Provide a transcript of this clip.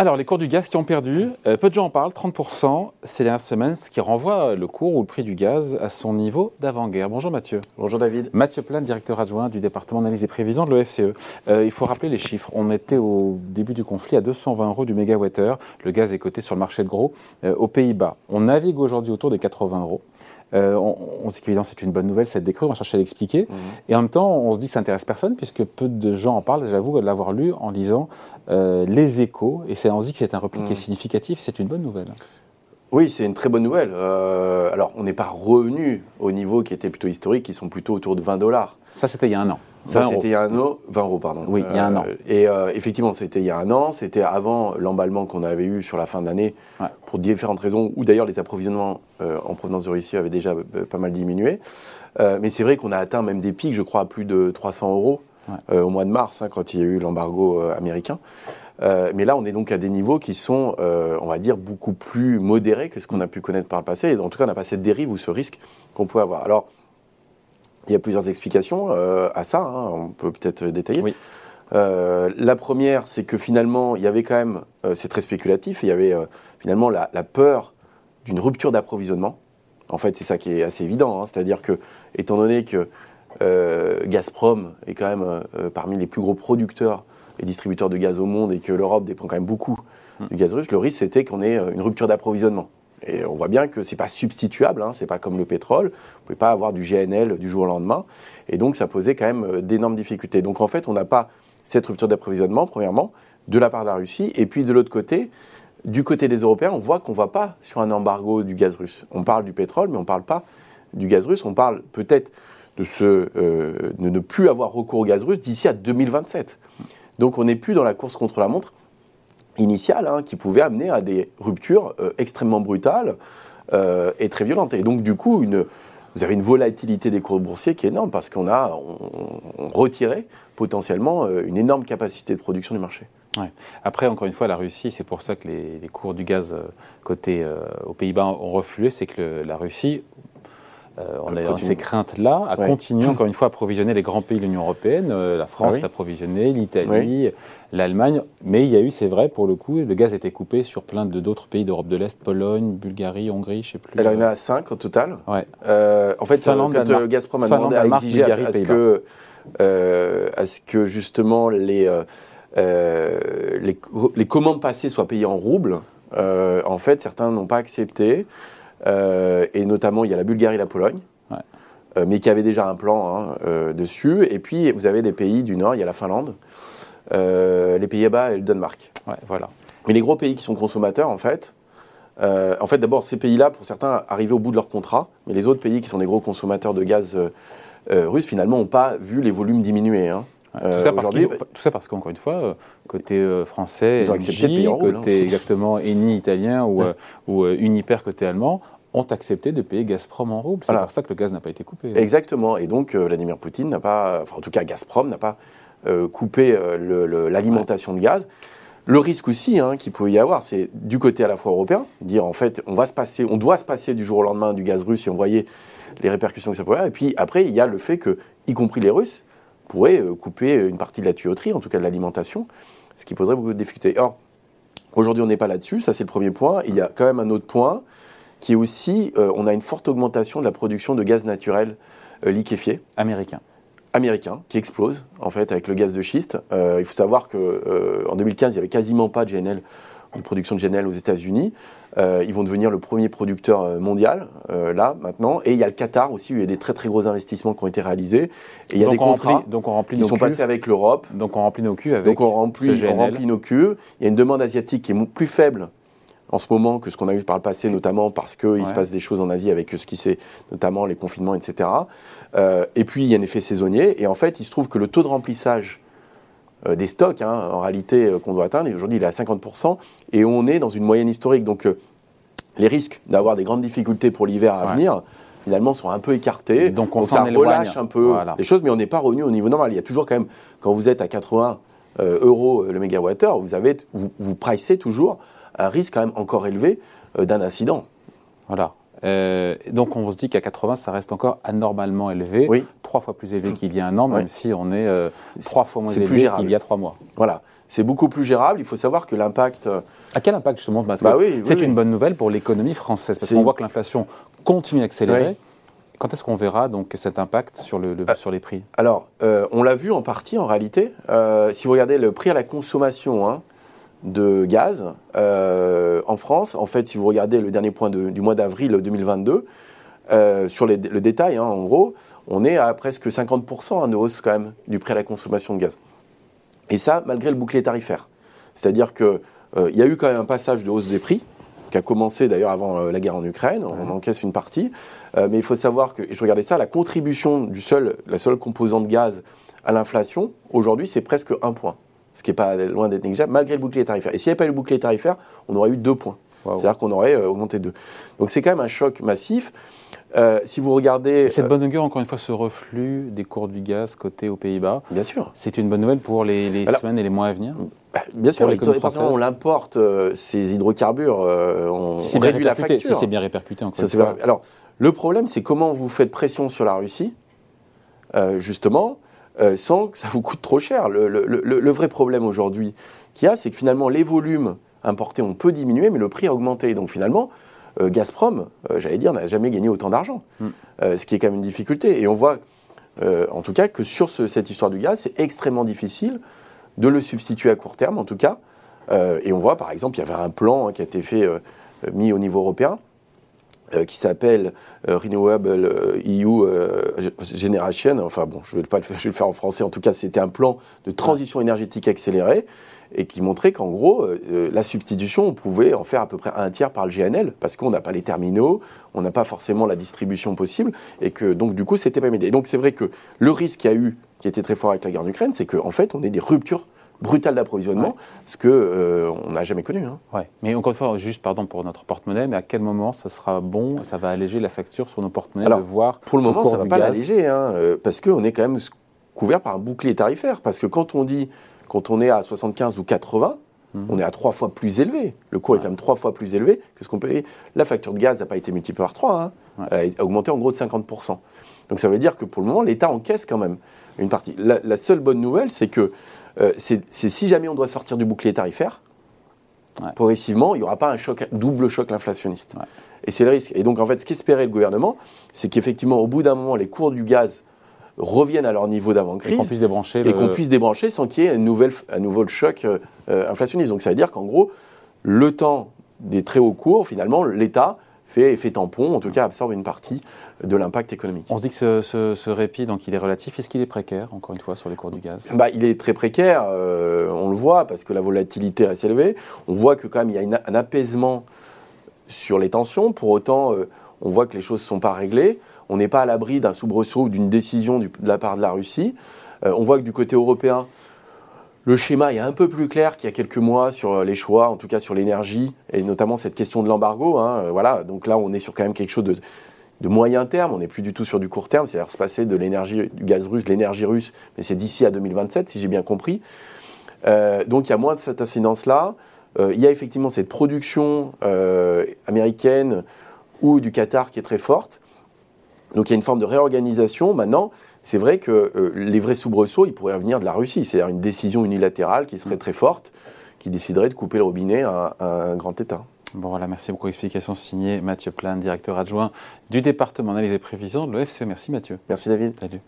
Alors, les cours du gaz qui ont perdu, euh, peu de gens en parlent, 30% ces dernières semaines, ce qui renvoie le cours ou le prix du gaz à son niveau d'avant-guerre. Bonjour Mathieu. Bonjour David. Mathieu Plan, directeur adjoint du département d'analyse et prévision de l'OFCE. Euh, il faut rappeler les chiffres. On était au début du conflit à 220 euros du mégawattheure. Le gaz est coté sur le marché de gros euh, aux Pays-Bas. On navigue aujourd'hui autour des 80 euros. Euh, on, on, dit qu'évidemment c'est une bonne nouvelle, cette décrue, on va chercher à l'expliquer. Mmh. Et en même temps, on se dit que ça n'intéresse personne, puisque peu de gens en parlent, j'avoue, de l'avoir lu en lisant euh, les échos, et on se dit que c'est un repli qui est mmh. significatif, c'est une bonne nouvelle. Oui, c'est une très bonne nouvelle. Euh, alors, on n'est pas revenu au niveau qui était plutôt historique, qui sont plutôt autour de 20 dollars. Ça, c'était il y a un an. Ça, c'était il y a un an, 20 euros, pardon. Oui, il y a un an. Euh, et euh, effectivement, c'était il y a un an, c'était avant l'emballement qu'on avait eu sur la fin de l'année, pour différentes raisons, où d'ailleurs les approvisionnements euh, en provenance de Russie avaient déjà pas mal diminué. mais c'est vrai qu'on a atteint même des pics, je crois, à plus de 300 euros au mois de mars, hein, quand il y a eu l'embargo américain. mais là, on est donc à des niveaux qui sont, on va dire, beaucoup plus modérés que ce qu'on a pu connaître par le passé. Et en tout cas, on n'a pas cette dérive ou ce risque qu'on peut avoir. Alors, il y a plusieurs explications euh, à ça, hein, on peut peut-être détailler. Euh, la première, c'est que finalement, il y avait quand même, euh, c'est très spéculatif, il y avait finalement la, peur d'une rupture d'approvisionnement. En fait, c'est ça qui est assez évident, hein. c'est-à-dire que, étant donné que Gazprom est quand même parmi les plus gros producteurs et distributeurs de gaz au monde et que l'Europe dépend quand même beaucoup hum. du gaz russe, le risque c'était qu'on ait une rupture d'approvisionnement. Et on voit bien que ce n'est pas substituable, hein, ce n'est pas comme le pétrole. Vous ne pouvez pas avoir du GNL du jour au lendemain. Et donc, ça posait quand même euh, d'énormes difficultés. Donc, en fait, on n'a pas cette rupture d'approvisionnement, premièrement, de la part de la Russie. Et puis, de l'autre côté, du côté des Européens, on voit qu'on ne va pas sur un embargo du gaz russe. On parle du pétrole, mais on ne parle pas du gaz russe. On parle peut-être euh, de ne plus avoir recours au gaz russe d'ici à 2027. Donc, on n'est plus dans la course contre la montre initiale hein, qui pouvait amener à des ruptures euh, extrêmement brutales euh, et très violentes. Et donc, du coup, une, vous avez une volatilité des cours boursiers qui est énorme parce qu'on a on, retiré potentiellement euh, une énorme capacité de production du marché. Après, encore une fois, la Russie, c'est pour ça que les, cours du gaz cotés aux Pays-Bas ont reflué, c'est que la Russie, on a ces craintes-là, à continuer encore une fois à approvisionner les grands pays de l'Union européenne. Euh, la France ah l'a approvisionné, l'Italie, l'Allemagne. Mais il y a eu, c'est vrai, pour le coup, le gaz a été coupé sur plein d'autres pays d'Europe de l'Est, Pologne, Bulgarie, Hongrie, je ne sais plus. Alors il y en a cinq au total. en fait, Finlande, quand Gazprom a demandé à exiger à, ce que, à ce que justement les, les, les, commandes passées soient payées en roubles, en fait, certains n'ont pas accepté. Euh, et notamment, il y a la Bulgarie et la Pologne. Euh, mais qui avaient déjà un plan hein, euh, dessus. Et puis, vous avez des pays du Nord, il y a la Finlande, les Pays-Bas et le Danemark. voilà. Mais les gros pays qui sont consommateurs, en fait, en fait, d'abord, ces pays-là, pour certains, arrivaient au bout de leur contrat, mais les autres pays qui sont des gros consommateurs de gaz russe, finalement, n'ont pas vu les volumes diminuer. Hein. Tout, ça parce qu'encore une fois, côté français, ils ont accepté côté exactement Eni italien ou, ou Uniper côté allemand, ont accepté de payer Gazprom en roubles. C'est pour ça que le gaz n'a pas été coupé. Exactement. Et donc, euh, Vladimir Poutine n'a pas, enfin, en tout cas, Gazprom n'a pas euh, coupé euh, l'alimentation de gaz. Le risque aussi hein, qu'il pouvait y avoir, c'est du côté à la fois européen, dire en fait, on va se passer, on doit se passer du jour au lendemain du gaz russe et on voyait les répercussions que ça pouvait avoir. Et puis après, il y a le fait que, y compris les Russes, pourraient couper une partie de la tuyauterie, en tout cas de l'alimentation, ce qui poserait beaucoup de difficultés. Or, aujourd'hui, on n'est pas là-dessus, ça c'est le premier point. Il y a quand même un autre point, qui est aussi, euh, on a une forte augmentation de la production de gaz naturel euh, liquéfié. Américain. Américain, qui explose, en fait, avec le gaz de schiste. Euh, il faut savoir qu'en 2015, il n'y avait quasiment pas de GNL, de production de GNL aux États-Unis. ils vont devenir le premier producteur mondial, là, maintenant. Et il y a le Qatar aussi, où il y a des très très gros investissements qui ont été réalisés. Et il y a des contrats donc on remplit qui sont passés avec l'Europe. Donc on remplit nos culs avec Donc on remplit, on remplit nos culs. Il y a une demande asiatique qui est plus faible en ce moment que ce qu'on a eu par le passé, notamment parce qu'il se passe des choses en Asie avec ce qui c'est, notamment les confinements, etc. Euh, et puis il y a un effet saisonnier. Et en fait, il se trouve que le taux de remplissage euh, des stocks, hein, en réalité, euh, qu'on doit atteindre, aujourd'hui il est à 50%, et on est dans une moyenne historique. Donc les risques d'avoir des grandes difficultés pour l'hiver à venir, finalement, sont un peu écartés. Donc, on ça relâche un peu les choses, mais on n'est pas revenu au niveau normal. Il y a toujours quand même, quand vous êtes à 80 euros le mégawattheure, vous, avez, vous, vous pricez toujours un risque quand même encore élevé euh, d'un incident. Voilà. Euh, donc on se dit qu'à 80, ça reste encore anormalement élevé. Oui. trois fois plus élevé qu'il y a un an, même si on est euh, trois fois moins élevé qu'il y a trois mois. Voilà, c'est beaucoup plus gérable. Il faut savoir que l'impact. Euh, à quel impact justement bah oui, C'est une bonne nouvelle pour l'économie française parce qu'on voit que l'inflation continue à accélérer. Quand est-ce qu'on verra donc cet impact sur, le, euh, sur les prix? Alors, on l'a vu en partie en réalité. si vous regardez le prix à la consommation hein, de gaz en France, en fait, si vous regardez le dernier point du mois d'avril 2022, sur le détail, hein, en gros, on est à presque 50% de hausse quand même du prix à la consommation de gaz. Et ça, malgré le bouclier tarifaire. C'est-à-dire qu'il euh, y a eu quand même un passage de hausse des prix, qui a commencé d'ailleurs avant euh, la guerre en Ukraine, on encaisse une partie. Euh, mais il faut savoir que, je regardais ça, la contribution du seul, la seule composante gaz à l'inflation, aujourd'hui, c'est presque un point. Ce qui n'est pas loin d'être négligeable, malgré le bouclier tarifaire. Et s'il n'y avait pas eu le bouclier tarifaire, on aurait eu deux points. C'est-à-dire qu'on aurait augmenté deux. Donc c'est quand même un choc massif. Euh, si vous regardez. Cette euh, bonne augure, encore une fois, ce reflux des cours du gaz côté aux Pays-Bas. Bien sûr. C'est une bonne nouvelle pour les, semaines et les mois à venir bah, Bien sûr, les on importe euh, ces hydrocarbures, on, réduit la facture. Si c'est bien répercuté, encore une fois. Alors, le problème, c'est comment vous faites pression sur la Russie, justement, sans que ça vous coûte trop cher. Le, le vrai problème aujourd'hui qu'il y a, c'est que finalement, les volumes importés ont peu diminué, mais le prix a augmenté. Donc finalement, euh, Gazprom, euh, j'allais dire, n'a jamais gagné autant d'argent, mm. euh, ce qui est quand même une difficulté. Et on voit, en tout cas, que sur cette histoire du gaz, c'est extrêmement difficile de le substituer à court terme, en tout cas. et on voit, par exemple, il y avait un plan hein, qui a été fait, mis au niveau européen, qui s'appelle Renewable EU Generation. Enfin bon, je vais, pas le faire en français. En tout cas, c'était un plan de transition énergétique accélérée et qui montrait qu'en gros, euh, euh, la substitution, on pouvait en faire à peu près un tiers par le GNL, parce qu'on n'a pas les terminaux, on n'a pas forcément la distribution possible, et que donc du coup, c'était pas médié. donc c'est vrai que le risque qu'il y a eu, qui était très fort avec la guerre en Ukraine, c'est qu'en en fait, on ait des ruptures brutales d'approvisionnement, ce qu'on euh, n'a jamais connu. Hein. Ouais. Mais encore une fois, juste pardon pour notre porte-monnaie, mais à quel moment ça sera bon, ça va alléger la facture sur nos porte-monnaies de voir Pour le moment, ça ne va pas l'alléger, hein, parce qu'on est quand même couvert par un bouclier tarifaire. Parce que quand on dit quand on est à 75 ou 80, on est à trois fois plus élevé. Le coût est quand même trois fois plus élevé que ce qu'on paye. La facture de gaz n'a pas été multipliée par 3, hein. elle a augmenté en gros de 50%. Donc ça veut dire que pour le moment, l'État encaisse quand même une partie. La, seule bonne nouvelle, c'est que euh, c'est si jamais on doit sortir du bouclier tarifaire, progressivement, il n'y aura pas un choc, double choc inflationniste. Et c'est le risque. Et donc en fait, ce qu'espérait le gouvernement, c'est qu'effectivement, au bout d'un moment, les cours du gaz reviennent à leur niveau d'avant-crise. Et qu'on puisse débrancher. Et qu'on puisse débrancher sans qu'il y ait un, nouvel, un nouveau choc euh, inflationniste. Donc ça veut dire qu'en gros, le temps des très hauts cours, finalement, l'État fait effet tampon, en tout cas absorbe une partie de l'impact économique. On se dit que ce, répit, donc il est relatif. Est-ce qu'il est précaire, encore une fois, sur les cours du gaz? Bah, Il est très précaire, euh, on le voit, parce que la volatilité reste élevée. On voit que quand même il y a un apaisement sur les tensions. Pour autant, euh, on voit que les choses ne sont pas réglées. On n'est pas à l'abri d'un soubresaut ou d'une décision de la part de la Russie. Euh, on voit que du côté européen, le schéma est un peu plus clair qu'il y a quelques mois sur euh, les choix, en tout cas sur l'énergie, et notamment cette question de l'embargo. Hein, euh, voilà, donc là, on est sur quand même quelque chose de, moyen terme, on n'est plus du tout sur du court terme, c'est-à-dire se passer de l'énergie, du gaz russe, de l'énergie russe, mais c'est d'ici à 2027, si j'ai bien compris. donc il y a moins de cette incidence-là. il y a effectivement cette production américaine ou du Qatar qui est très forte. Donc il y a une forme de réorganisation. Maintenant, c'est vrai que euh, les vrais soubresauts, ils pourraient venir de la Russie. C'est-à-dire une décision unilatérale qui serait très forte, qui déciderait de couper le robinet à, un grand État. Bon voilà, merci beaucoup. Explication signée Mathieu Plan, directeur adjoint du département analyse et prévision de l'OFCE. Merci Mathieu. Merci David. Salut.